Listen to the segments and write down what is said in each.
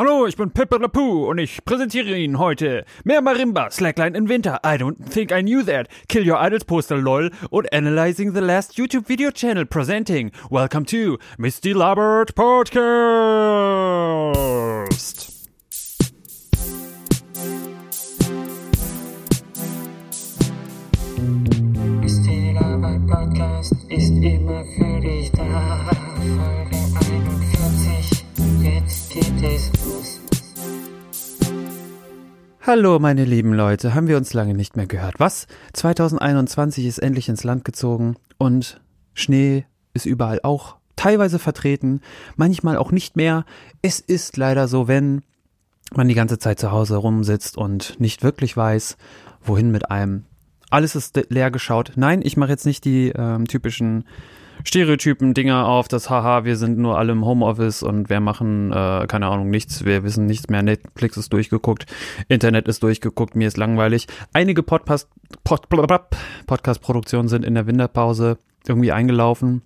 Hallo, ich bin Pepper Poo und ich präsentiere Ihnen heute mehr Marimba, Slackline in Winter, I don't think I knew that, Kill Your Idols Poster LOL und Analyzing the Last YouTube Video Channel presenting. Welcome to Misty Labert Podcast. Misty Labert Podcast ist immer für dich da. Hallo meine lieben Leute, haben wir uns lange nicht mehr gehört. Was? 2021 ist endlich ins Land gezogen und Schnee ist überall auch teilweise vertreten, manchmal auch nicht mehr. Es ist leider so, wenn man die ganze Zeit zu Hause rumsitzt und nicht wirklich weiß, wohin mit einem. Alles ist leer geschaut. Nein, ich mache jetzt nicht die ähm, typischen Stereotypen Dinger auf, das haha, wir sind nur alle im Homeoffice und wir machen äh, keine Ahnung nichts, wir wissen nichts mehr, Netflix ist durchgeguckt, Internet ist durchgeguckt, mir ist langweilig. Einige Podcast Pod, Podcast Produktionen sind in der Winterpause irgendwie eingelaufen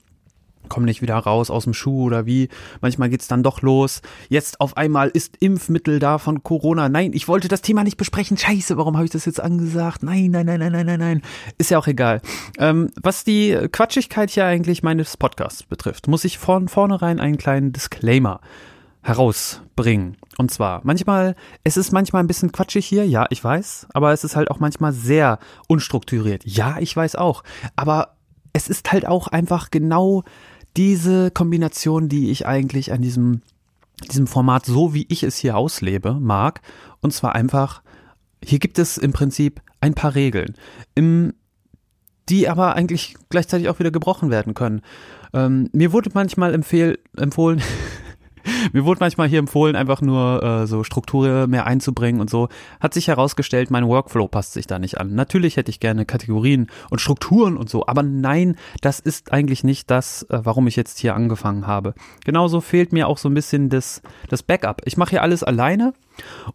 kommen nicht wieder raus aus dem Schuh oder wie. Manchmal geht's dann doch los. Jetzt auf einmal ist Impfmittel da von Corona. Nein, ich wollte das Thema nicht besprechen. Scheiße, warum habe ich das jetzt angesagt? Nein, nein, nein, nein, nein, nein, nein. Ist ja auch egal. Ähm, was die Quatschigkeit hier eigentlich meines Podcasts betrifft, muss ich von vornherein einen kleinen Disclaimer herausbringen. Und zwar, manchmal, es ist manchmal ein bisschen quatschig hier, ja, ich weiß, aber es ist halt auch manchmal sehr unstrukturiert. Ja, ich weiß auch. Aber es ist halt auch einfach genau diese Kombination, die ich eigentlich an diesem, diesem Format, so wie ich es hier auslebe, mag. Und zwar einfach, hier gibt es im Prinzip ein paar Regeln, im, die aber eigentlich gleichzeitig auch wieder gebrochen werden können. Ähm, mir wurde manchmal empfehl, empfohlen, mir wurde manchmal hier empfohlen, einfach nur äh, so Struktur mehr einzubringen und so. Hat sich herausgestellt, mein Workflow passt sich da nicht an. Natürlich hätte ich gerne Kategorien und Strukturen und so, aber nein, das ist eigentlich nicht das, äh, warum ich jetzt hier angefangen habe. Genauso fehlt mir auch so ein bisschen das, das Backup. Ich mache hier alles alleine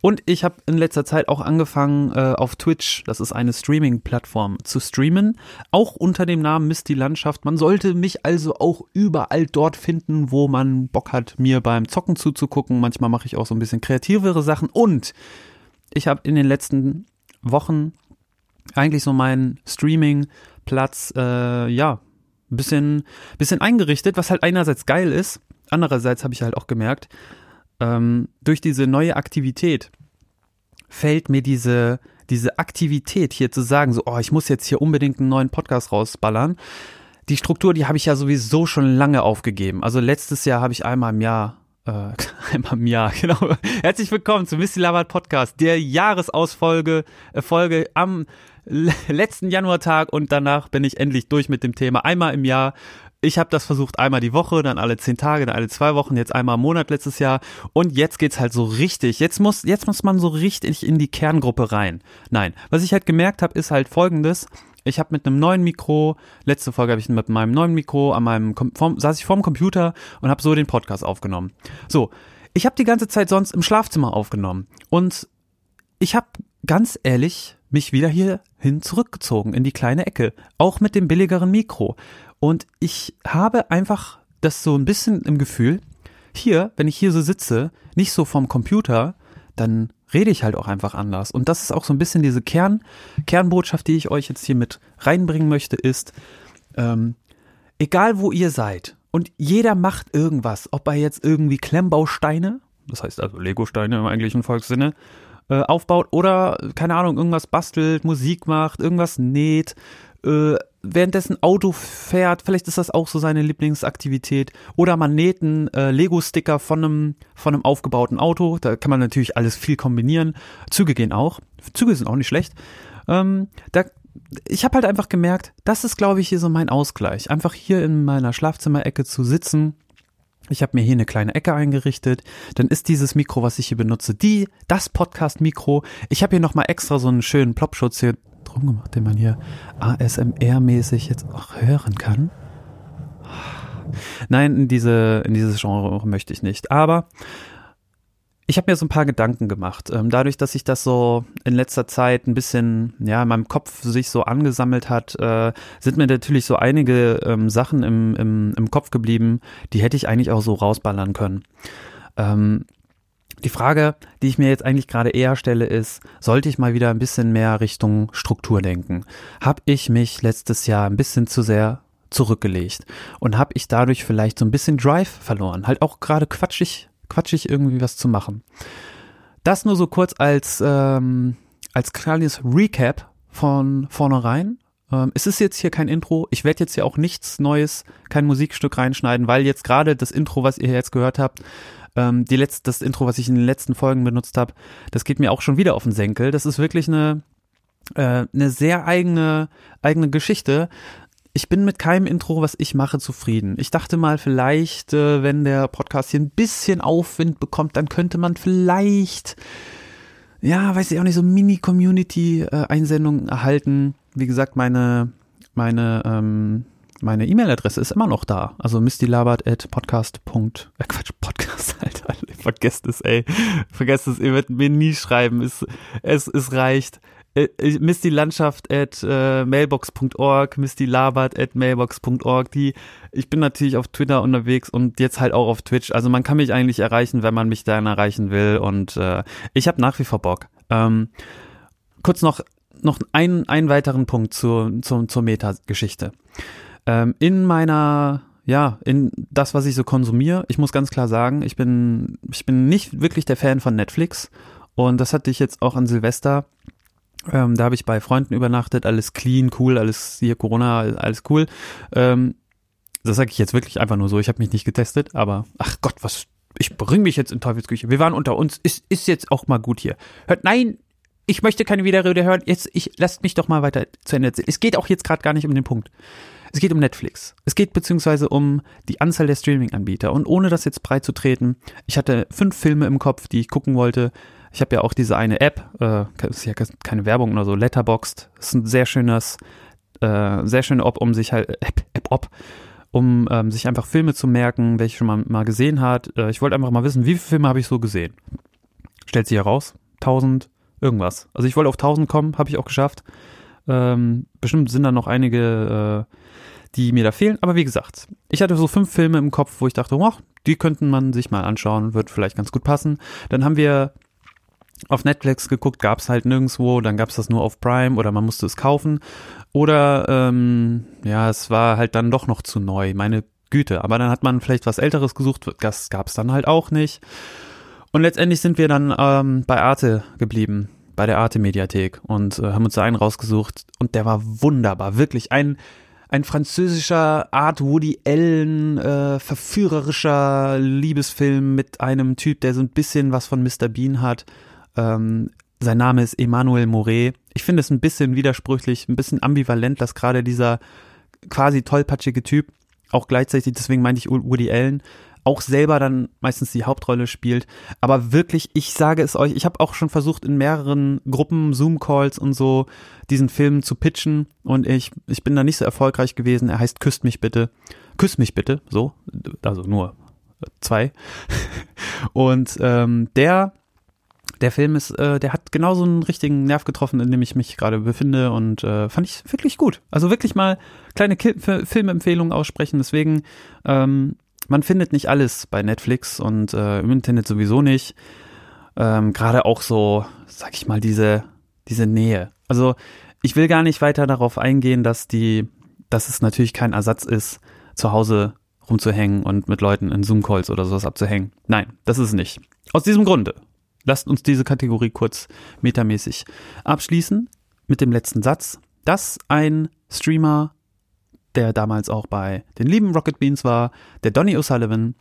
und ich habe in letzter Zeit auch angefangen äh, auf Twitch, das ist eine Streaming-Plattform, zu streamen, auch unter dem Namen Misty Landschaft. Man sollte mich also auch überall dort finden, wo man Bock hat, mir beim Zocken zuzugucken. Manchmal mache ich auch so ein bisschen kreativere Sachen und ich habe in den letzten Wochen eigentlich so meinen Streaming-Platz, äh, ja, ein bisschen, bisschen eingerichtet, was halt einerseits geil ist, andererseits habe ich halt auch gemerkt, ähm, durch diese neue Aktivität fällt mir diese, diese Aktivität hier zu sagen, so, oh, ich muss jetzt hier unbedingt einen neuen Podcast rausballern. Die Struktur, die habe ich ja sowieso schon lange aufgegeben. Also letztes Jahr habe ich einmal im Jahr äh, einmal im Jahr, genau. Herzlich willkommen zu Misty Labat Podcast, der Jahresausfolge, äh, Folge am letzten Januartag und danach bin ich endlich durch mit dem Thema. Einmal im Jahr ich habe das versucht einmal die Woche, dann alle zehn Tage, dann alle zwei Wochen, jetzt einmal im Monat letztes Jahr und jetzt geht's halt so richtig. Jetzt muss jetzt muss man so richtig in die Kerngruppe rein. Nein, was ich halt gemerkt habe, ist halt Folgendes: Ich habe mit einem neuen Mikro, letzte Folge habe ich mit meinem neuen Mikro an meinem vorm, saß ich vorm Computer und habe so den Podcast aufgenommen. So, ich habe die ganze Zeit sonst im Schlafzimmer aufgenommen und ich habe ganz ehrlich mich wieder hier hin zurückgezogen in die kleine Ecke, auch mit dem billigeren Mikro. Und ich habe einfach das so ein bisschen im Gefühl, hier, wenn ich hier so sitze, nicht so vom Computer, dann rede ich halt auch einfach anders. Und das ist auch so ein bisschen diese Kern, Kernbotschaft, die ich euch jetzt hier mit reinbringen möchte, ist, ähm, egal wo ihr seid und jeder macht irgendwas, ob er jetzt irgendwie Klemmbausteine, das heißt also Legosteine im eigentlichen Volkssinne, äh, aufbaut oder, keine Ahnung, irgendwas bastelt, Musik macht, irgendwas näht, äh, währenddessen Auto fährt, vielleicht ist das auch so seine Lieblingsaktivität. Oder man näht einen äh, Lego-Sticker von einem, von einem aufgebauten Auto. Da kann man natürlich alles viel kombinieren. Züge gehen auch. Züge sind auch nicht schlecht. Ähm, da, ich habe halt einfach gemerkt, das ist, glaube ich, hier so mein Ausgleich. Einfach hier in meiner Schlafzimmerecke zu sitzen. Ich habe mir hier eine kleine Ecke eingerichtet. Dann ist dieses Mikro, was ich hier benutze, die das Podcast-Mikro. Ich habe hier noch mal extra so einen schönen Plopschutz hier drum gemacht, den man hier ASMR-mäßig jetzt auch hören kann. Nein, in diese, in dieses Genre möchte ich nicht. Aber ich habe mir so ein paar Gedanken gemacht. Ähm, dadurch, dass sich das so in letzter Zeit ein bisschen, ja, in meinem Kopf sich so angesammelt hat, äh, sind mir natürlich so einige ähm, Sachen im, im, im Kopf geblieben, die hätte ich eigentlich auch so rausballern können. Ähm, Die Frage, die ich mir jetzt eigentlich gerade eher stelle, ist, sollte ich mal wieder ein bisschen mehr Richtung Struktur denken? Hab ich mich letztes Jahr ein bisschen zu sehr zurückgelegt und habe ich dadurch vielleicht so ein bisschen Drive verloren? Halt auch gerade quatschig, quatschig irgendwie was zu machen. Das nur so kurz als, ähm, als kleines Recap von vornherein. Ähm, es ist jetzt hier kein Intro. Ich werde jetzt hier auch nichts Neues, kein Musikstück reinschneiden, weil jetzt gerade das Intro, was ihr jetzt gehört habt, ähm, die letzte, das Intro, was ich in den letzten Folgen benutzt habe, das geht mir auch schon wieder auf den Senkel. Das ist wirklich eine, äh, eine sehr eigene, eigene Geschichte. Ich bin mit keinem Intro, was ich mache, zufrieden. Ich dachte mal, vielleicht, äh, wenn der Podcast hier ein bisschen Aufwind bekommt, dann könnte man vielleicht, ja, weiß ich auch nicht, so Mini-Community-Einsendungen erhalten. Wie gesagt, meine, meine, ähm, meine E-Mail-Adresse ist immer noch da. Also mistylabert. Äh, Quatsch, Podcast, Alter. Vergesst es, ey. Vergesst es, ihr werdet mir nie schreiben. Es, es, es reicht. Äh, mistylandschaft at äh, mailbox.org, mistylabert at mailbox.org. Die, ich bin natürlich auf Twitter unterwegs und jetzt halt auch auf Twitch. Also man kann mich eigentlich erreichen, wenn man mich dann erreichen will. Und äh, ich habe nach wie vor Bock. Ähm, kurz noch noch einen, einen weiteren Punkt zur, zur, zur Meta-Geschichte. Ähm, in meiner, ja, in das, was ich so konsumiere, ich muss ganz klar sagen, ich bin, ich bin nicht wirklich der Fan von Netflix. Und das hatte ich jetzt auch an Silvester. Ähm, da habe ich bei Freunden übernachtet, alles clean, cool, alles hier Corona, alles cool. Ähm, das sage ich jetzt wirklich einfach nur so. Ich habe mich nicht getestet, aber ach Gott, was ich bringe mich jetzt in Teufelsküche. Wir waren unter uns. Ist, ist jetzt auch mal gut hier. Hört, nein, ich möchte keine Widerrede hören. Jetzt, ich lasst mich doch mal weiter zu Ende erzählen. Es geht auch jetzt gerade gar nicht um den Punkt. Es geht um Netflix. Es geht beziehungsweise um die Anzahl der Streaming-Anbieter. Und ohne das jetzt breit zu treten, ich hatte fünf Filme im Kopf, die ich gucken wollte. Ich habe ja auch diese eine App, äh, ist ja keine Werbung oder so, Letterboxd. Das ist ein sehr schönes, äh, sehr schöne App, um sich halt, App, App, Op, um ähm, sich einfach Filme zu merken, welche schon mal, mal gesehen hat. Äh, ich wollte einfach mal wissen, wie viele Filme habe ich so gesehen? Stellt sich heraus, 1000, irgendwas. Also ich wollte auf 1000 kommen, habe ich auch geschafft. Ähm, bestimmt sind da noch einige äh, die mir da fehlen. Aber wie gesagt, ich hatte so fünf Filme im Kopf, wo ich dachte, oh, die könnten man sich mal anschauen, wird vielleicht ganz gut passen. Dann haben wir auf Netflix geguckt, gab es halt nirgendwo, dann gab es das nur auf Prime oder man musste es kaufen. Oder ähm, ja, es war halt dann doch noch zu neu, meine Güte. Aber dann hat man vielleicht was Älteres gesucht, das gab es dann halt auch nicht. Und letztendlich sind wir dann ähm, bei Arte geblieben, bei der Arte-Mediathek und äh, haben uns da einen rausgesucht und der war wunderbar, wirklich ein ein französischer Art Woody Allen äh, verführerischer Liebesfilm mit einem Typ, der so ein bisschen was von Mr. Bean hat. Ähm, sein Name ist Emmanuel Moret. Ich finde es ein bisschen widersprüchlich, ein bisschen ambivalent, dass gerade dieser quasi tollpatschige Typ auch gleichzeitig, deswegen meinte ich Woody Allen, auch selber dann meistens die Hauptrolle spielt. Aber wirklich, ich sage es euch, ich habe auch schon versucht, in mehreren Gruppen, Zoom-Calls und so, diesen Film zu pitchen und ich, ich bin da nicht so erfolgreich gewesen. Er heißt Küsst mich bitte. Küss mich bitte, so, also nur zwei. Und ähm, der der Film ist, äh, der hat genau so einen richtigen Nerv getroffen, in dem ich mich gerade befinde und äh, fand ich wirklich gut. Also wirklich mal kleine Filmempfehlungen aussprechen. Deswegen ähm, man findet nicht alles bei Netflix und äh, im Internet sowieso nicht. Ähm, Gerade auch so, sag ich mal, diese, diese Nähe. Also ich will gar nicht weiter darauf eingehen, dass die, dass es natürlich kein Ersatz ist, zu Hause rumzuhängen und mit Leuten in Zoom-Calls oder sowas abzuhängen. Nein, das ist nicht. Aus diesem Grunde. Lasst uns diese Kategorie kurz metamäßig abschließen mit dem letzten Satz, dass ein Streamer der damals auch bei den lieben Rocket Beans war, der Donny O'Sullivan,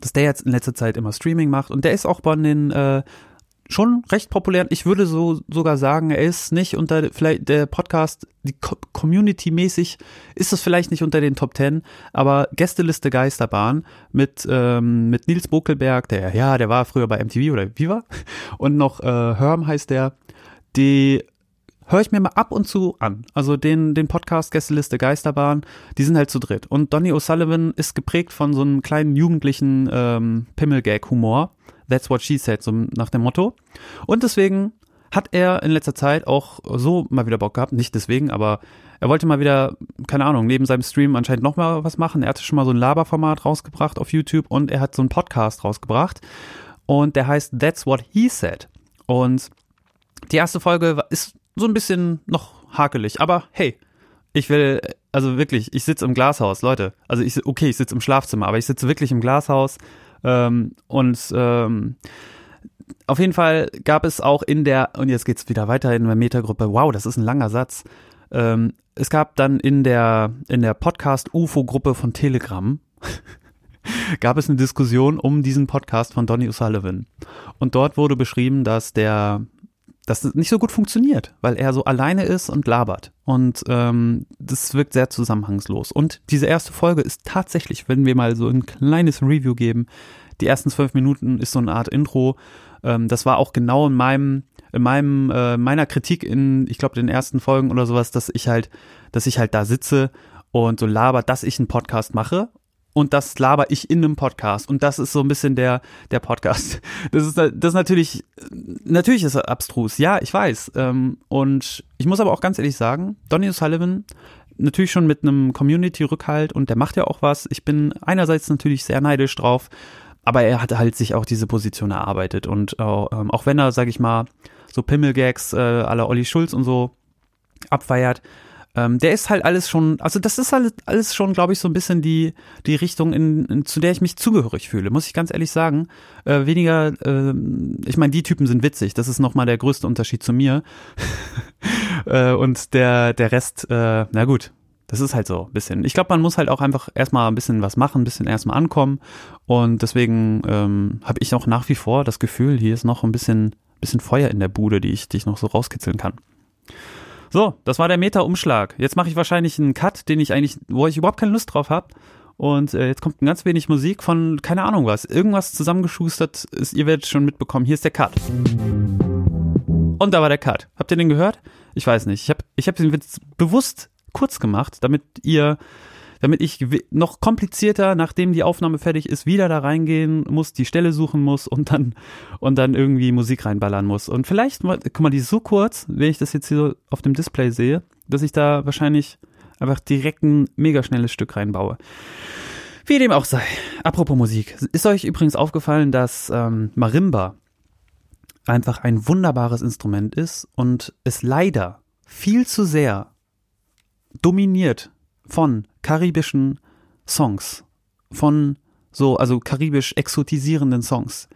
dass der jetzt in letzter Zeit immer Streaming macht und der ist auch bei den äh, schon recht populär. Ich würde so sogar sagen, er ist nicht unter vielleicht der Podcast, die Community-mäßig ist das vielleicht nicht unter den Top Ten, aber Gästeliste Geisterbahn mit ähm, mit Nils Bokelberg, der ja, der war früher bei MTV oder Viva und noch äh, Herm heißt der, die höre ich mir mal ab und zu an. Also den, den Podcast Gästeliste Geisterbahn, die sind halt zu dritt. Und Donny O'Sullivan ist geprägt von so einem kleinen jugendlichen ähm, Pimmelgag-Humor. That's what she said, so nach dem Motto. Und deswegen hat er in letzter Zeit auch so mal wieder Bock gehabt. Nicht deswegen, aber er wollte mal wieder, keine Ahnung, neben seinem Stream anscheinend noch mal was machen. Er hatte schon mal so ein Laberformat rausgebracht auf YouTube und er hat so einen Podcast rausgebracht. und der heißt That's What He Said. Und die erste Folge ist so ein bisschen noch hakelig, aber hey, ich will, also wirklich, ich sitze im Glashaus, Leute. Also ich, okay, ich sitze im Schlafzimmer, aber ich sitze wirklich im Glashaus ähm, und ähm, auf jeden Fall gab es auch in der, und jetzt geht's wieder weiter in der Metagruppe, wow, das ist ein langer Satz. Ähm, es gab dann in der, in der Podcast-UFO-Gruppe von Telegram, gab es eine Diskussion um diesen Podcast von Donny O'Sullivan. Und dort wurde beschrieben, dass der, dass es nicht so gut funktioniert, weil er so alleine ist und labert. Und ähm, das wirkt sehr zusammenhangslos. Und diese erste Folge ist tatsächlich, wenn wir mal so ein kleines Review geben, die ersten zwölf Minuten ist so eine Art Intro. Ähm, das war auch genau in meinem, in meinem, äh, meiner Kritik in, ich glaube, den ersten Folgen oder sowas, dass ich halt, dass ich halt da sitze und so labert, dass ich einen Podcast mache und das laber ich in einem Podcast und das ist so ein bisschen der der Podcast. Das ist das ist natürlich natürlich ist er abstrus, ja, ich weiß. Ähm, und ich muss aber auch ganz ehrlich sagen, Donny O'Sullivan natürlich schon mit einem Community-Rückhalt und der macht ja auch was. Ich bin einerseits natürlich sehr neidisch drauf, aber er hat halt sich auch diese Position erarbeitet und äh, auch wenn er, sag ich mal, so Pimmelgags äh, aller Olli Schulz und so abfeiert, ähm, der ist halt alles schon, also das ist halt alles schon, glaube ich, so ein bisschen die, die Richtung, in, in, zu der ich mich zugehörig fühle, muss ich ganz ehrlich sagen. Äh, weniger, äh, ich meine, die Typen sind witzig, das ist nochmal der größte Unterschied zu mir. äh, und der, der Rest, äh, na gut, das ist halt so ein bisschen. Ich glaube, man muss halt auch einfach erstmal ein bisschen was machen, ein bisschen erstmal ankommen. Und deswegen ähm, habe ich auch nach wie vor das Gefühl, hier ist noch ein bisschen, bisschen Feuer in der Bude, die ich, die ich noch so rauskitzeln kann. So, das war der Meta-Umschlag. Jetzt mache ich wahrscheinlich einen Cut, den ich eigentlich, wo ich überhaupt keine Lust drauf habe. Und äh, jetzt kommt ein ganz wenig Musik von, keine Ahnung was, irgendwas zusammengeschustert ist, ihr werdet schon mitbekommen. Hier ist der Cut. Und da war der Cut. Habt ihr den gehört? Ich weiß nicht. Ich habe ich hab den Witz bewusst kurz gemacht, damit ihr damit ich noch komplizierter, nachdem die Aufnahme fertig ist, wieder da reingehen muss, die Stelle suchen muss und dann und dann irgendwie Musik reinballern muss. Und vielleicht, guck mal, die ist so kurz, wenn ich das jetzt hier so auf dem Display sehe, dass ich da wahrscheinlich einfach direkt ein mega schnelles Stück reinbaue. Wie dem auch sei. Apropos Musik. Ist euch übrigens aufgefallen, dass ähm, Marimba einfach ein wunderbares Instrument ist und es leider viel zu sehr dominiert von karibischen Songs, von so, also karibisch exotisierenden Songs.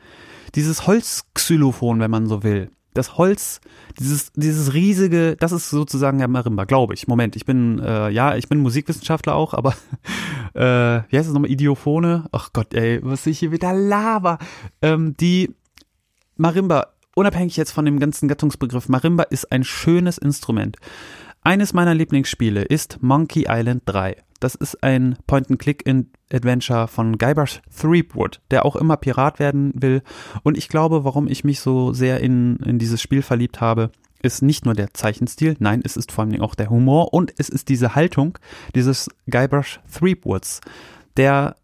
Dieses Holzxylophon, wenn man so will. Das Holz, dieses, dieses riesige, das ist sozusagen der Marimba, glaube ich. Moment, ich bin, äh, ja, ich bin Musikwissenschaftler auch, aber äh, wie heißt das nochmal? Idiophone? Ach Gott, ey, was ich hier wieder Lava. Ähm, die Marimba, unabhängig jetzt von dem ganzen Gattungsbegriff, Marimba ist ein schönes Instrument. Eines meiner Lieblingsspiele ist Monkey Island 3. Das ist ein Point-and-Click-Adventure von Guybrush Threepwood, der auch immer Pirat werden will. Und ich glaube, warum ich mich so sehr in, in dieses Spiel verliebt habe, ist nicht nur der Zeichenstil, nein, es ist vor allem auch der Humor und es ist diese Haltung dieses Guybrush Threepwoods, der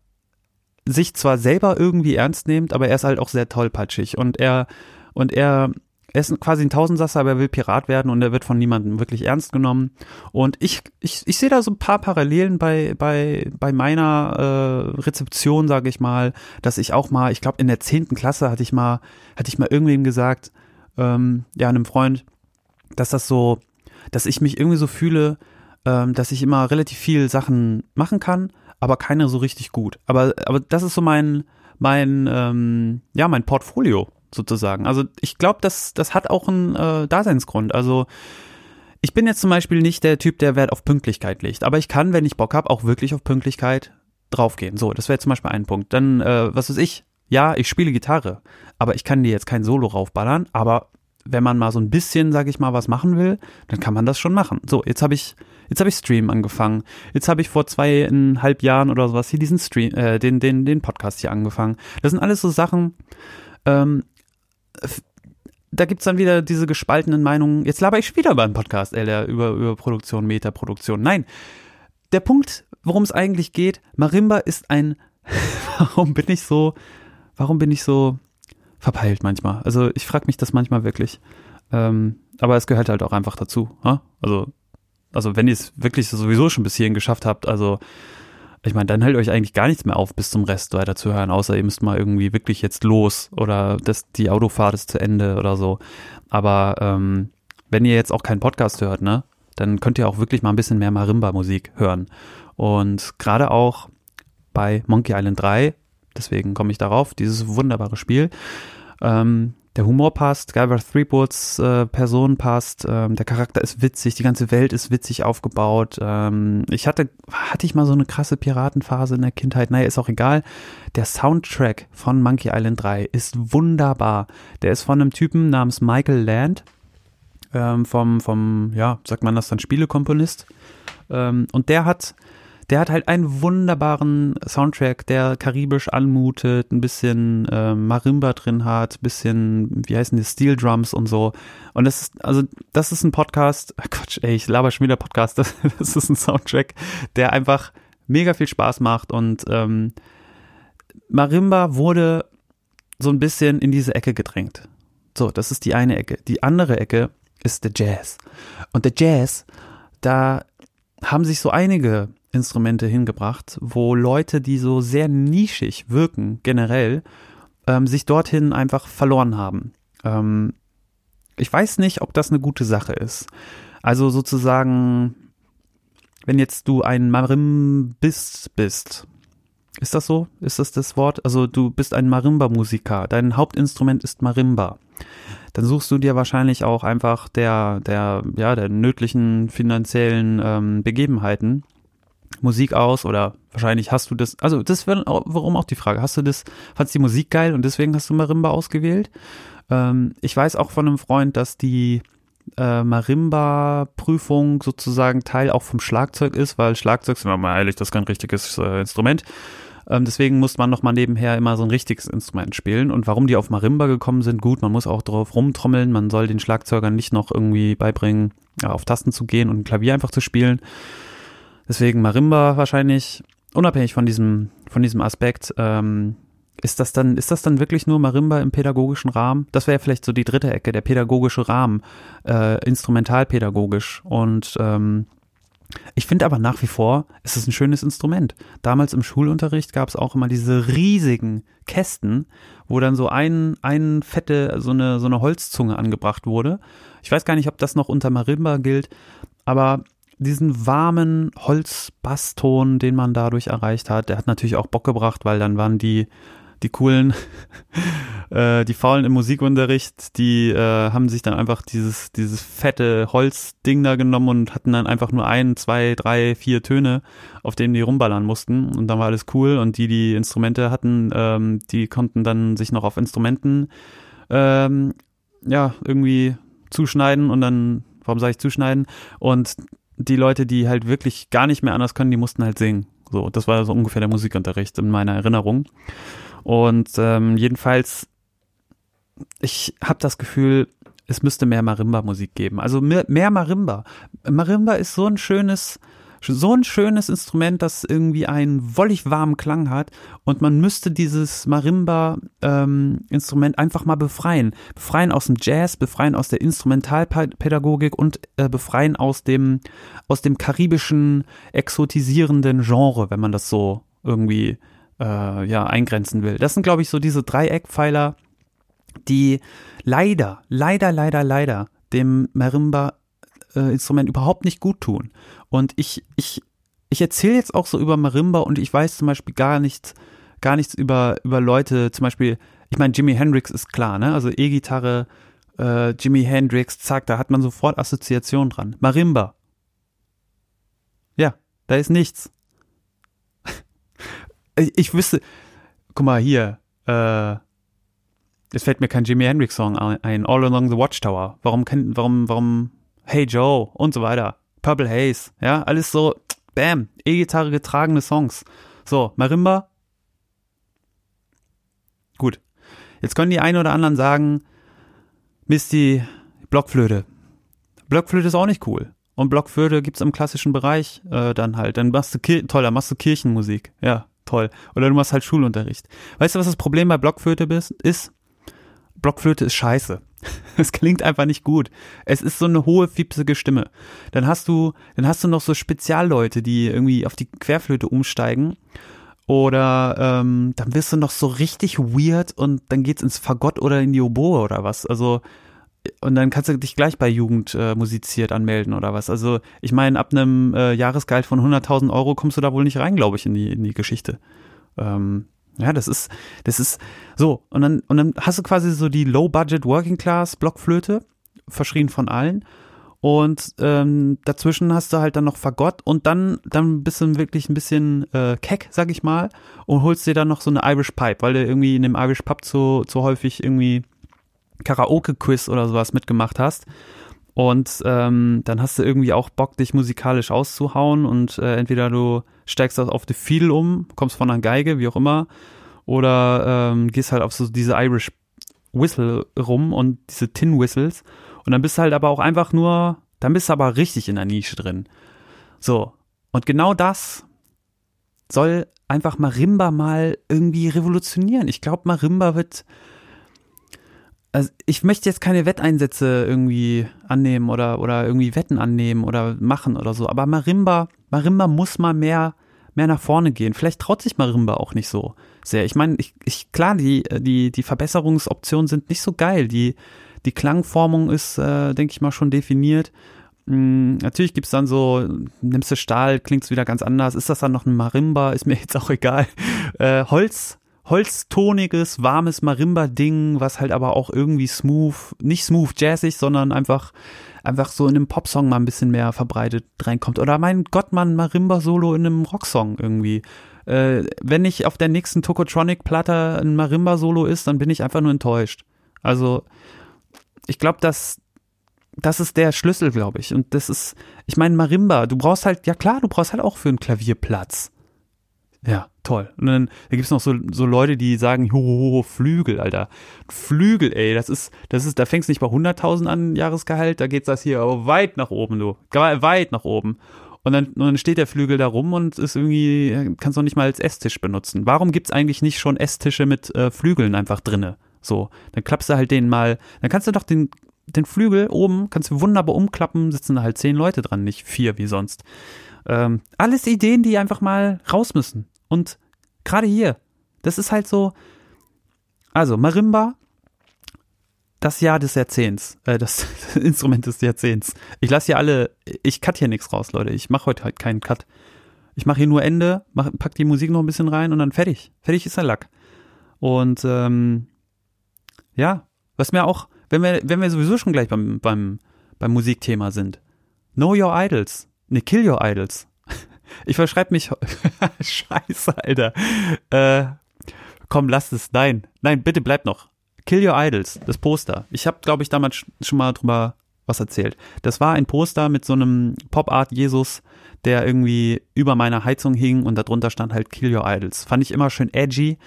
sich zwar selber irgendwie ernst nimmt, aber er ist halt auch sehr tollpatschig und er und er er ist quasi ein Tausendsasser, aber er will Pirat werden und er wird von niemandem wirklich ernst genommen. Und ich, ich, ich sehe da so ein paar Parallelen bei, bei, bei meiner äh, Rezeption, sage ich mal, dass ich auch mal, ich glaube in der zehnten Klasse hatte ich mal, hatte ich mal irgendwem gesagt, ähm, ja, einem Freund, dass das so, dass ich mich irgendwie so fühle, ähm, dass ich immer relativ viel Sachen machen kann, aber keine so richtig gut. Aber, aber das ist so mein, mein, ähm, ja, mein Portfolio sozusagen. Also ich glaube, das, das hat auch einen äh, Daseinsgrund. Also ich bin jetzt zum Beispiel nicht der Typ, der Wert auf Pünktlichkeit legt, aber ich kann, wenn ich Bock habe, auch wirklich auf Pünktlichkeit draufgehen. So, das wäre zum Beispiel ein Punkt. Dann, äh, was weiß ich, ja, ich spiele Gitarre, aber ich kann dir jetzt kein Solo raufballern, aber wenn man mal so ein bisschen, sag ich mal, was machen will, dann kann man das schon machen. So, jetzt habe ich, jetzt habe ich Stream angefangen. Jetzt habe ich vor zweieinhalb Jahren oder sowas hier diesen Stream, äh, den, den, den Podcast hier angefangen. Das sind alles so Sachen, ähm, da gibt's dann wieder diese gespaltenen Meinungen. Jetzt laber ich wieder einen Podcast, Alter, über, über Produktion, Metaproduktion. Nein, der Punkt, worum es eigentlich geht, Marimba ist ein, warum bin ich so, warum bin ich so verpeilt manchmal? Also ich frage mich das manchmal wirklich. Ähm, aber es gehört halt auch einfach dazu. Ha? Also, also wenn ihr es wirklich sowieso schon bis hierhin geschafft habt, also ich meine, dann hält euch eigentlich gar nichts mehr auf, bis zum Rest weiter zu hören, außer ihr müsst mal irgendwie wirklich jetzt los oder das, die Autofahrt ist zu Ende oder so. Aber ähm, wenn ihr jetzt auch keinen Podcast hört, ne, dann könnt ihr auch wirklich mal ein bisschen mehr Marimba-Musik hören. Und gerade auch bei Monkey Island 3, deswegen komme ich darauf, dieses wunderbare Spiel, ähm, der Humor passt, Guybrush Threepwoods äh, Person passt, ähm, der Charakter ist witzig, die ganze Welt ist witzig aufgebaut. Ähm, ich hatte, hatte ich mal so eine krasse Piratenphase in der Kindheit, naja, ist auch egal. Der Soundtrack von Monkey Island 3 ist wunderbar. Der ist von einem Typen namens Michael Land, ähm, vom, vom, ja, sagt man das dann, Spielekomponist. Ähm, und der hat der hat halt einen wunderbaren Soundtrack, der karibisch anmutet, ein bisschen äh, Marimba drin hat, bisschen, wie heißen die, Steel Drums und so. Und das ist, also, das ist ein Podcast, Quatsch, ey, ich laber schon wieder Podcast, das, das ist ein Soundtrack, der einfach mega viel Spaß macht und ähm, Marimba wurde so ein bisschen in diese Ecke gedrängt. So, das ist die eine Ecke. Die andere Ecke ist der Jazz. Und der Jazz, da haben sich so einige Instrumente hingebracht, wo Leute, die so sehr nischig wirken, generell, ähm, sich dorthin einfach verloren haben. Ähm, ich weiß nicht, ob das eine gute Sache ist. Also sozusagen, wenn jetzt du ein Marimbist bist, ist das so? Ist das das Wort? Also du bist ein Marimba-Musiker, dein Hauptinstrument ist Marimba. Dann suchst du dir wahrscheinlich auch einfach der, der, ja, der nötlichen finanziellen ähm, Begebenheiten Musik aus oder wahrscheinlich hast du das, also das wäre warum auch die Frage, hast du das, fandst die Musik geil und deswegen hast du Marimba ausgewählt? Ähm, ich weiß auch von einem Freund, dass die äh, Marimba-Prüfung sozusagen Teil auch vom Schlagzeug ist, weil Schlagzeug, sind wir mal ehrlich, das ist kein richtiges äh, Instrument. Ähm, deswegen muss man nochmal nebenher immer so ein richtiges Instrument spielen. Und warum die auf Marimba gekommen sind, gut, man muss auch drauf rumtrommeln, man soll den Schlagzeugern nicht noch irgendwie beibringen, auf Tasten zu gehen und Klavier einfach zu spielen. Deswegen Marimba wahrscheinlich, unabhängig von diesem, von diesem Aspekt, ähm, ist das dann, ist das dann wirklich nur Marimba im pädagogischen Rahmen? Das wäre vielleicht so die dritte Ecke, der pädagogische Rahmen, äh, instrumentalpädagogisch. Und ähm, ich finde aber nach wie vor, ist es ein schönes Instrument. Damals im Schulunterricht gab es auch immer diese riesigen Kästen, wo dann so ein, ein fette, so eine, so eine Holzzunge angebracht wurde. Ich weiß gar nicht, ob das noch unter Marimba gilt, aber diesen warmen Holzbasston, den man dadurch erreicht hat, der hat natürlich auch Bock gebracht, weil dann waren die die coolen, äh, die Faulen im Musikunterricht, die äh, haben sich dann einfach dieses, dieses fette Holzding da genommen und hatten dann einfach nur ein, zwei, drei, vier Töne, auf denen die rumballern mussten. Und dann war alles cool. Und die, die Instrumente hatten, ähm, die konnten dann sich noch auf Instrumenten ähm, ja, irgendwie zuschneiden und dann, warum sage ich zuschneiden? Und die Leute, die halt wirklich gar nicht mehr anders können, die mussten halt singen. So, das war so ungefähr der Musikunterricht in meiner Erinnerung. Und ähm, jedenfalls, ich habe das Gefühl, es müsste mehr Marimba-Musik geben. Also mehr, mehr Marimba. Marimba ist so ein schönes, so ein schönes Instrument, das irgendwie einen wollig warmen Klang hat und man müsste dieses Marimba-Instrument ähm, einfach mal befreien. Befreien aus dem Jazz, befreien aus der Instrumentalpädagogik und äh, befreien aus dem, aus dem karibischen, exotisierenden Genre, wenn man das so irgendwie äh, ja, eingrenzen will. Das sind, glaube ich, so diese drei Eckpfeiler, die leider, leider, leider, leider dem Marimba äh, Instrument überhaupt nicht gut tun. Und ich, ich, ich erzähle jetzt auch so über Marimba und ich weiß zum Beispiel gar nichts, gar nichts über, über Leute, zum Beispiel, ich meine, Jimi Hendrix ist klar, ne? Also E-Gitarre, äh, Jimi Hendrix, zack, da hat man sofort Assoziation dran. Marimba. Ja, da ist nichts. ich, ich wüsste, guck mal hier, äh, es fällt mir kein Jimi Hendrix Song ein, All Along the Watchtower. Warum, warum, warum Hey Joe und so weiter. Purple Haze, ja, alles so, bam, E-Gitarre getragene Songs. So, Marimba. Gut. Jetzt können die einen oder anderen sagen, Misty, Blockflöte. Blockflöte ist auch nicht cool. Und Blockflöte gibt's im klassischen Bereich äh, dann halt. Dann machst du, toll, dann machst du Kirchenmusik. Ja, toll. Oder du machst halt Schulunterricht. Weißt du, was das Problem bei Blockflöte ist? Blockflöte ist scheiße. Es klingt einfach nicht gut. Es ist so eine hohe, fiepsige Stimme. Dann hast du, dann hast du noch so Spezialleute, die irgendwie auf die Querflöte umsteigen. Oder ähm, dann wirst du noch so richtig weird und dann geht's ins Fagott oder in die Oboe oder was. Also und dann kannst du dich gleich bei Jugend äh, musiziert anmelden oder was. Also ich meine, ab einem äh, Jahresgehalt von 100.000 Euro kommst du da wohl nicht rein, glaube ich, in die in die Geschichte. Ähm, ja, das ist, das ist so. Und dann, und dann hast du quasi so die Low-Budget Working Class Blockflöte, verschrien von allen. Und ähm, dazwischen hast du halt dann noch Fagott und dann, dann bist du wirklich ein bisschen äh, keck, sag ich mal, und holst dir dann noch so eine Irish Pipe, weil du irgendwie in dem Irish Pub so, so häufig irgendwie Karaoke-Quiz oder sowas mitgemacht hast. Und ähm, dann hast du irgendwie auch Bock, dich musikalisch auszuhauen und äh, entweder du steigst auf die Fiedel um, kommst von einer Geige, wie auch immer, oder ähm, gehst halt auf so diese Irish Whistle rum und diese Tin Whistles und dann bist du halt aber auch einfach nur, dann bist du aber richtig in der Nische drin. So. Und genau das soll einfach Marimba mal irgendwie revolutionieren. Ich glaube, Marimba wird also ich möchte jetzt keine Wetteinsätze irgendwie annehmen oder, oder irgendwie Wetten annehmen oder machen oder so, aber Marimba, Marimba muss mal mehr, mehr nach vorne gehen. Vielleicht traut sich Marimba auch nicht so sehr. Ich meine, ich, ich, klar, die, die, die Verbesserungsoptionen sind nicht so geil. Die, die Klangformung ist, äh, denke ich mal, schon definiert. Hm, natürlich gibt's dann so, nimmst du Stahl, klingt's wieder ganz anders. Ist das dann noch ein Marimba? Ist mir jetzt auch egal. Äh, Holz, holztoniges, warmes Marimba-Ding, was halt aber auch irgendwie smooth, nicht smooth jazzig, sondern einfach, einfach so in einem Popsong mal ein bisschen mehr verbreitet reinkommt. Oder mein Gott, man Marimba-Solo in einem Rocksong irgendwie. Äh, wenn nicht auf der nächsten Tokotronic-Platte ein Marimba-Solo ist, dann bin ich einfach nur enttäuscht. Also, ich glaube, dass das ist der Schlüssel, glaube ich. Und das ist, ich meine, Marimba, du brauchst halt, ja klar, du brauchst halt auch für ein Klavier Platz. Ja, toll. Und dann da gibt's noch so, so Leute, die sagen, hoho, Flügel, Alter. Flügel, ey, das ist, das ist, da fängst du nicht bei 100.000 an Jahresgehalt, da geht's das hier aber weit nach oben, du. Weit nach oben. Und dann, und dann steht der Flügel da rum und ist irgendwie, kannst du nicht mal als Esstisch benutzen. Warum gibt's eigentlich nicht schon Esstische mit äh, Flügeln einfach drinne? So, dann klappst du halt den mal, dann kannst du doch den, den Flügel oben, kannst du wunderbar umklappen, sitzen da halt zehn Leute dran, nicht vier wie sonst. Ähm, alles Ideen, die einfach mal raus müssen. Und gerade hier, das ist halt so, also Marimba, das Jahr des Jahrzehnts, äh, das Instrument des Jahrzehnts. Ich lasse hier alle, ich cut hier nichts raus, Leute. Ich mache heute halt keinen Cut. Ich mache hier nur Ende, mach, pack die Musik noch ein bisschen rein und dann fertig. Fertig ist der Lack. Und ähm, ja, was mir auch, wenn wir, wenn wir sowieso schon gleich beim, beim, beim Musikthema sind. Know your idols. Ne, kill your idols. Ich verschreibe mich. Scheiße, Alter. Äh, komm, lass es. Nein, nein, bitte bleib noch. Kill Your Idols, das Poster. Ich habe, glaube ich, damals schon mal drüber was erzählt. Das war ein Poster mit so einem Pop-Art-Jesus, der irgendwie über meiner Heizung hing und darunter stand halt Kill Your Idols. Fand ich immer schön edgy.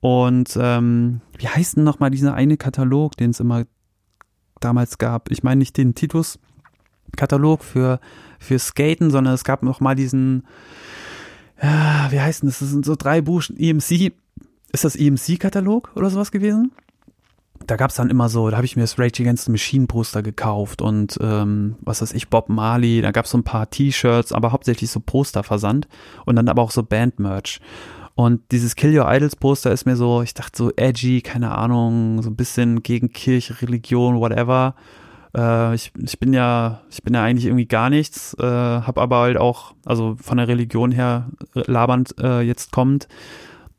Und ähm, wie heißt denn nochmal dieser eine Katalog, den es immer damals gab? Ich meine nicht den Titus-Katalog für für Skaten, sondern es gab noch mal diesen, ja, wie heißt denn das? Das sind so drei Buchstaben, EMC, ist das EMC-Katalog oder sowas gewesen? Da gab's dann immer so, da habe ich mir das Rage Against the Machine Poster gekauft und ähm, was weiß ich, Bob Marley, da gab's so ein paar T-Shirts, aber hauptsächlich so Poster versandt und dann aber auch so Band-Merch. Und dieses Kill Your Idols Poster ist mir so, ich dachte so edgy, keine Ahnung, so ein bisschen gegen Kirche, Religion, whatever. Äh, ich, ich bin ja, ich bin ja eigentlich irgendwie gar nichts, äh, habe aber halt auch, also von der Religion her äh, labernd äh, jetzt kommt.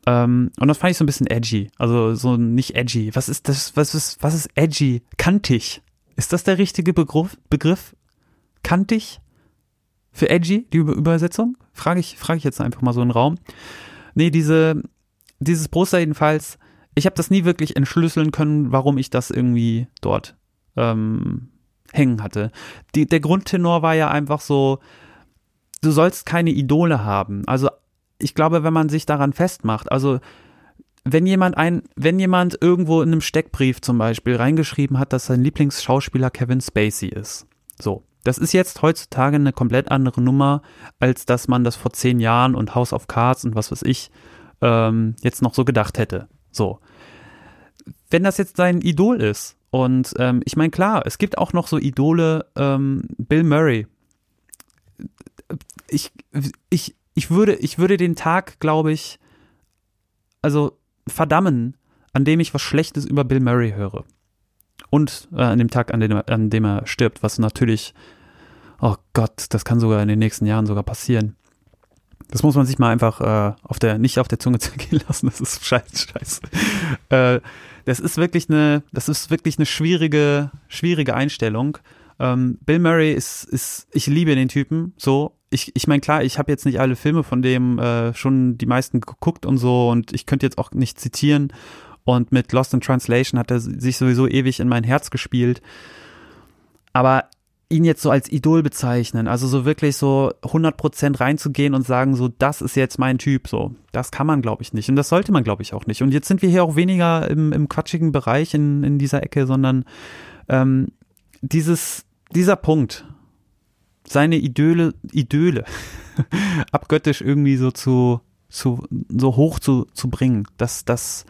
Ähm, und das fand ich so ein bisschen edgy. Also so nicht edgy. Was ist das? Was ist, was ist edgy? Kantig. Ist das der richtige Begriff? Begriff? Kantig? Für edgy, die Übersetzung? Frage ich, frage ich jetzt einfach mal so einen Raum. Nee, diese, dieses Poster jedenfalls, ich habe das nie wirklich entschlüsseln können, warum ich das irgendwie dort ähm, hängen hatte. Die, der Grundtenor war ja einfach so, du sollst keine Idole haben. Also ich glaube, wenn man sich daran festmacht, also wenn jemand ein, wenn jemand irgendwo in einem Steckbrief zum Beispiel reingeschrieben hat, dass sein Lieblingsschauspieler Kevin Spacey ist, so, das ist jetzt heutzutage eine komplett andere Nummer, als dass man das vor zehn Jahren und House of Cards und was weiß ich ähm, jetzt noch so gedacht hätte. So, wenn das jetzt sein Idol ist Und ähm, ich meine, klar, es gibt auch noch so Idole, ähm, Bill Murray. Ich, ich, ich würde, ich würde den Tag, glaube ich, also verdammen, an dem ich was Schlechtes über Bill Murray höre. Und äh, an dem Tag, an dem, an dem er stirbt, was natürlich, oh Gott, das kann sogar in den nächsten Jahren sogar passieren. Das muss man sich mal einfach äh, auf der, nicht auf der Zunge zergehen lassen, das ist scheiße, scheiße. Äh, das ist wirklich eine, das ist wirklich eine schwierige, schwierige Einstellung. Ähm, Bill Murray ist, ist, ich liebe den Typen, so. Ich, ich meine, klar, ich habe jetzt nicht alle Filme von dem äh, schon die meisten geguckt und so und ich könnte jetzt auch nicht zitieren. Und mit Lost in Translation hat er sich sowieso ewig in mein Herz gespielt. Aber ihn jetzt so als Idol bezeichnen, also so wirklich so 100% reinzugehen und sagen, so, das ist jetzt mein Typ, so, das kann man, glaube ich, nicht. Und das sollte man, glaube ich, auch nicht. Und jetzt sind wir hier auch weniger im, im quatschigen Bereich in, in dieser Ecke, sondern ähm, dieses, dieser Punkt, seine Idole, Idole abgöttisch irgendwie so zu, zu so hoch zu, zu bringen, das, das,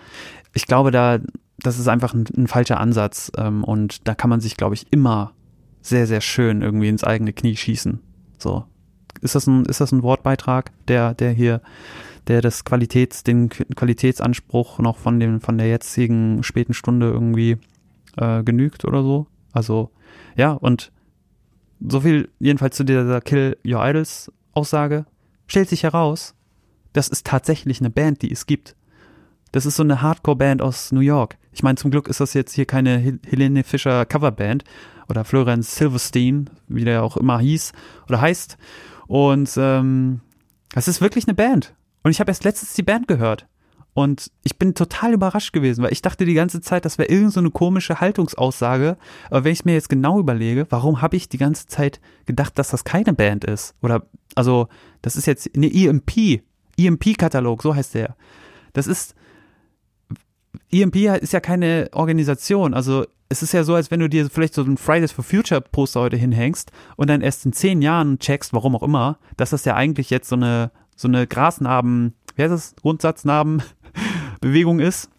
ich glaube, da, das ist einfach ein, ein falscher Ansatz ähm, und da kann man sich, glaube ich, immer sehr, sehr schön irgendwie ins eigene Knie schießen. So. Ist das ein, ist das ein Wortbeitrag, der, der hier, der das Qualitäts, den Qualitätsanspruch noch von dem, von der jetzigen späten Stunde irgendwie äh, genügt oder so? Also, ja, und so viel jedenfalls zu dieser Kill Your Idols Aussage. Stellt sich heraus, das ist tatsächlich eine Band, die es gibt. Das ist so eine Hardcore-Band aus New York. Ich meine, zum Glück ist das jetzt hier keine Helene Fischer Coverband, oder Florian Silverstein, wie der auch immer hieß oder heißt. Und ähm, es ist wirklich eine Band. Und ich habe erst letztens die Band gehört. Und ich bin total überrascht gewesen, weil ich dachte die ganze Zeit, das wäre irgend so komische Haltungsaussage. Aber wenn ich mir jetzt genau überlege, warum habe ich die ganze Zeit gedacht, dass das keine Band ist? Oder, also, das ist jetzt eine EMP, EMP-Katalog, so heißt der. Das ist, EMP ist ja keine Organisation. Also es ist ja so, als wenn du dir vielleicht so ein Fridays for Future Poster heute hinhängst und dann erst in zehn Jahren checkst, warum auch immer, dass das ja eigentlich jetzt so eine, so eine Grasnarben, wie heißt das, Grundsatznarben-Bewegung ist.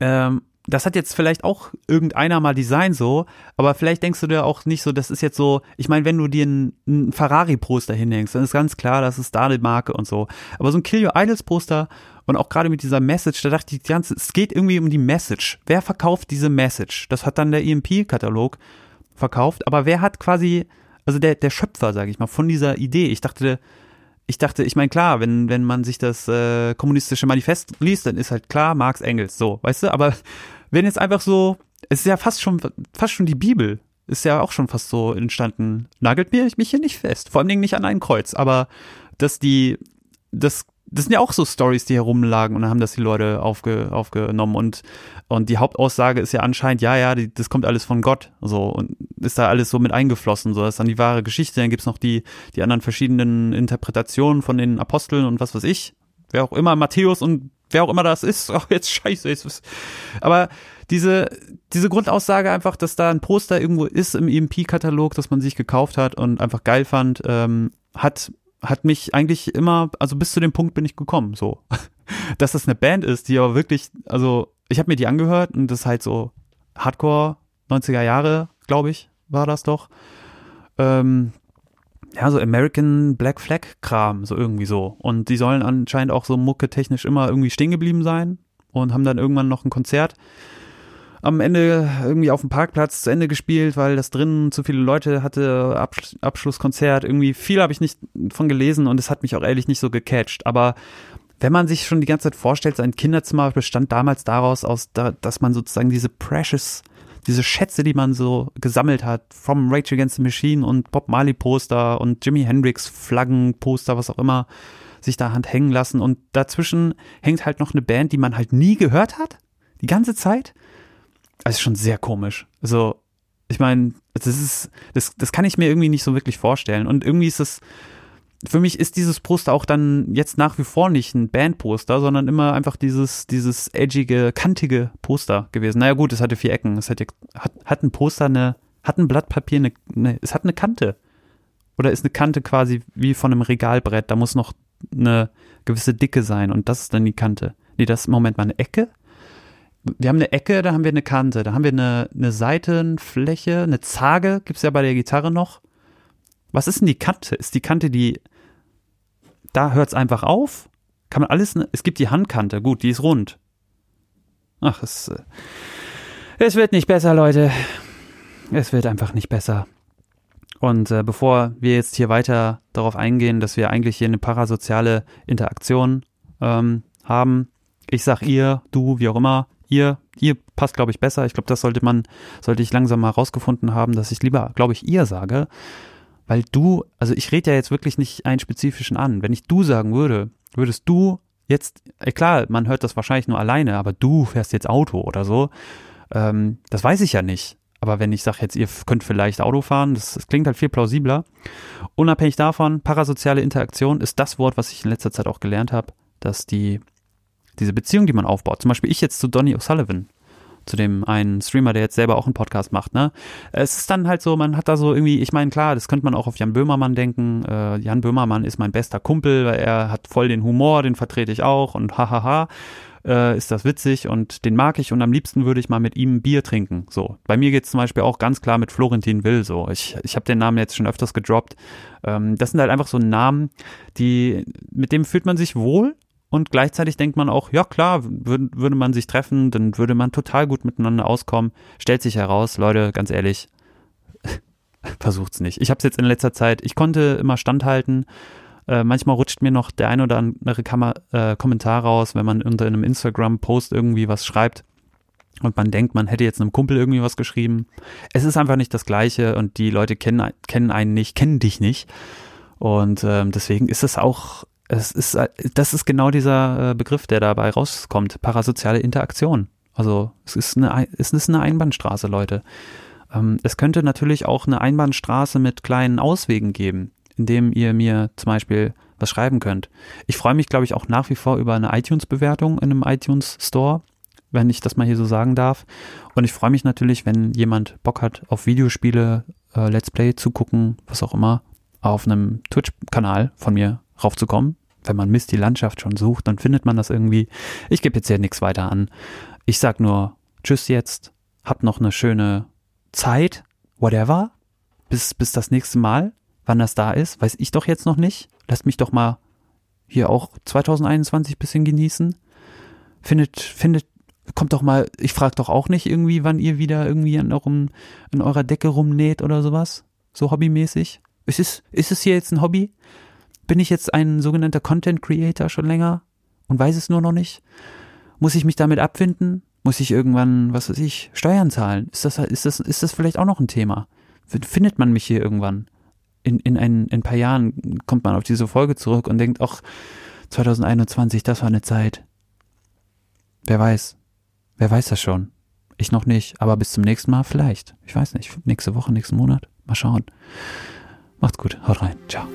Ähm, das hat jetzt vielleicht auch irgendeiner mal Design so, aber vielleicht denkst du dir auch nicht so, das ist jetzt so, ich meine, wenn du dir ein, ein Ferrari-Poster hinhängst, dann ist ganz klar, das ist da eine Marke und so. Aber so ein Kill Your Idols Poster und auch gerade mit dieser Message, da dachte ich die ganze, es geht irgendwie um die Message. Wer verkauft diese Message? Das hat dann der EMP-Katalog verkauft, aber wer hat quasi, also der, der Schöpfer, sage ich mal, von dieser Idee. Ich dachte, ich dachte, ich meine, klar, wenn, wenn man sich das äh, kommunistische Manifest liest, dann ist halt klar, Marx, Engels, so, weißt du, aber wenn jetzt einfach so, es ist ja fast schon, fast schon die Bibel, ist ja auch schon fast so entstanden, nagelt mir mich hier nicht fest, vor allen Dingen nicht an ein Kreuz, aber dass die, das das sind ja auch so Stories, die herumlagen und dann haben das die Leute aufge, aufgenommen und und die Hauptaussage ist ja anscheinend, ja, ja, die, das kommt alles von Gott, so und ist da alles so mit eingeflossen, so das ist dann die wahre Geschichte. Dann gibt's noch die die anderen verschiedenen Interpretationen von den Aposteln und was weiß ich, wer auch immer Matthäus und wer auch immer das ist, auch jetzt scheiße ist. Aber diese diese Grundaussage einfach, dass da ein Poster irgendwo ist im EMP-Katalog, das man sich gekauft hat und einfach geil fand, ähm, hat hat mich eigentlich immer, also bis zu dem Punkt bin ich gekommen, so. Dass das eine Band ist, die aber wirklich, also ich habe mir die angehört und das ist halt so Hardcore 90er Jahre, glaube ich, war das doch. Ähm, ja, so American Black Flag Kram, so irgendwie so. Und die sollen anscheinend auch so mucke technisch immer irgendwie stehen geblieben sein und haben dann irgendwann noch ein Konzert am Ende irgendwie auf dem Parkplatz zu Ende gespielt, weil das drinnen zu viele Leute hatte, Absch Abschlusskonzert, irgendwie viel habe ich nicht von gelesen und es hat mich auch ehrlich nicht so gecatcht. Aber wenn man sich schon die ganze Zeit vorstellt, sein Kinderzimmer bestand damals daraus aus, da, dass man sozusagen diese precious, diese Schätze, die man so gesammelt hat, vom Rage Against the Machine und Bob Marley Poster und Jimi Hendrix Flaggen Poster, was auch immer, sich da Hand hängen lassen und dazwischen hängt halt noch eine Band, die man halt nie gehört hat, die ganze Zeit also schon sehr komisch. Also, ich meine, das ist, das, das kann ich mir irgendwie nicht so wirklich vorstellen. Und irgendwie ist es, für mich ist dieses Poster auch dann jetzt nach wie vor nicht ein Bandposter, sondern immer einfach dieses, dieses edgige, kantige Poster gewesen. Naja, gut, es hatte vier Ecken. Es hat, hat, hat ein Poster eine, hat ein Blatt Papier eine, eine, es hat eine Kante. Oder ist eine Kante quasi wie von einem Regalbrett. Da muss noch eine gewisse Dicke sein und das ist dann die Kante. Nee, das ist im Moment mal eine Ecke wir haben eine Ecke, da haben wir eine Kante, da haben wir eine, eine Seitenfläche, eine Zage, gibt's ja bei der Gitarre noch. Was ist denn die Kante? Ist die Kante die, da hört's einfach auf? Kann man alles, es gibt die Handkante, gut, die ist rund. Ach, es, äh, es wird nicht besser, Leute. Es wird einfach nicht besser. Und äh, bevor wir jetzt hier weiter darauf eingehen, dass wir eigentlich hier eine parasoziale Interaktion ähm, haben, ich sag ihr, du, wie auch immer, ihr, ihr passt, glaube ich, besser. Ich glaube, das sollte man, sollte ich langsam mal rausgefunden haben, dass ich lieber, glaube ich, ihr sage. Weil du, also ich rede ja jetzt wirklich nicht einen spezifischen an. Wenn ich du sagen würde, würdest du jetzt, äh, klar, man hört das wahrscheinlich nur alleine, aber du fährst jetzt Auto oder so, ähm, das weiß ich ja nicht. Aber wenn ich sage jetzt, ihr könnt vielleicht Auto fahren, das, das klingt halt viel plausibler. Unabhängig davon, parasoziale Interaktion ist das Wort, was ich in letzter Zeit auch gelernt habe, dass die diese Beziehung, die man aufbaut, zum Beispiel ich jetzt zu Donny O'Sullivan, zu dem einen Streamer, der jetzt selber auch einen Podcast macht, ne? Es ist dann halt so, man hat da so irgendwie, ich meine, klar, das könnte man auch auf Jan Böhmermann denken. Äh, Jan Böhmermann ist mein bester Kumpel, weil er hat voll den Humor, den vertrete ich auch und hahaha. Äh, ist das witzig und den mag ich und am liebsten würde ich mal mit ihm Bier trinken. So. Bei mir geht's zum Beispiel auch ganz klar mit Florentin Will. So. Ich, ich habe den Namen jetzt schon öfters gedroppt. Ähm, das sind halt einfach so Namen, die, mit dem fühlt man sich wohl und gleichzeitig denkt man auch, ja klar, würde, würde man sich treffen, dann würde man total gut miteinander auskommen. Stellt sich heraus, Leute, ganz ehrlich, versucht's nicht. Ich habe es jetzt in letzter Zeit, ich konnte immer standhalten. Äh, manchmal rutscht mir noch der ein oder andere Kammer, äh, Kommentar raus, wenn man unter einem Instagram-Post irgendwie was schreibt und man denkt, man hätte jetzt einem Kumpel irgendwie was geschrieben. Es ist einfach nicht das Gleiche und die Leute kennen, kennen einen nicht, kennen dich nicht. Und ähm, deswegen ist es auch es ist, das ist genau dieser äh, Begriff, der dabei rauskommt. Parasoziale Interaktion. Also es ist eine, es ist eine Einbahnstraße, Leute. Ähm, es könnte natürlich auch eine Einbahnstraße mit kleinen Auswegen geben, indem ihr mir zum Beispiel was schreiben könnt. Ich freue mich, glaube ich, auch nach wie vor über eine iTunes-Bewertung in einem iTunes Store, wenn ich das mal hier so sagen darf. Und ich freue mich natürlich, wenn jemand Bock hat auf Videospiele, äh, Let's Play zu gucken, was auch immer, auf einem Twitch-Kanal von mir raufzukommen. Wenn man Mist die Landschaft schon sucht, dann findet man das irgendwie. Ich gebe jetzt hier nichts weiter an. Ich sag nur Tschüss jetzt. Habt noch eine schöne Zeit. Whatever. Bis, bis das nächste Mal. Wann das da ist, weiß ich doch jetzt noch nicht. Lasst mich doch mal hier auch 2021 bisschen genießen. Findet, findet, kommt doch mal, ich frag doch auch nicht irgendwie, wann ihr wieder irgendwie an, eurem, an eurer Decke rumnäht oder sowas. So hobbymäßig. Ist es, ist es hier jetzt ein Hobby? Bin ich jetzt ein sogenannter Content Creator schon länger und weiß es nur noch nicht? Muss ich mich damit abfinden? Muss ich irgendwann, was weiß ich, Steuern zahlen? Ist das, ist das, ist das vielleicht auch noch ein Thema? Findet man mich hier irgendwann? In, in, ein, in ein paar Jahren kommt man auf diese Folge zurück und denkt, ach, 2021, das war eine Zeit. Wer weiß? Wer weiß das schon? Ich noch nicht, aber bis zum nächsten Mal vielleicht. Ich weiß nicht. Nächste Woche, nächsten Monat. Mal schauen. Macht's gut. Haut rein. Ciao.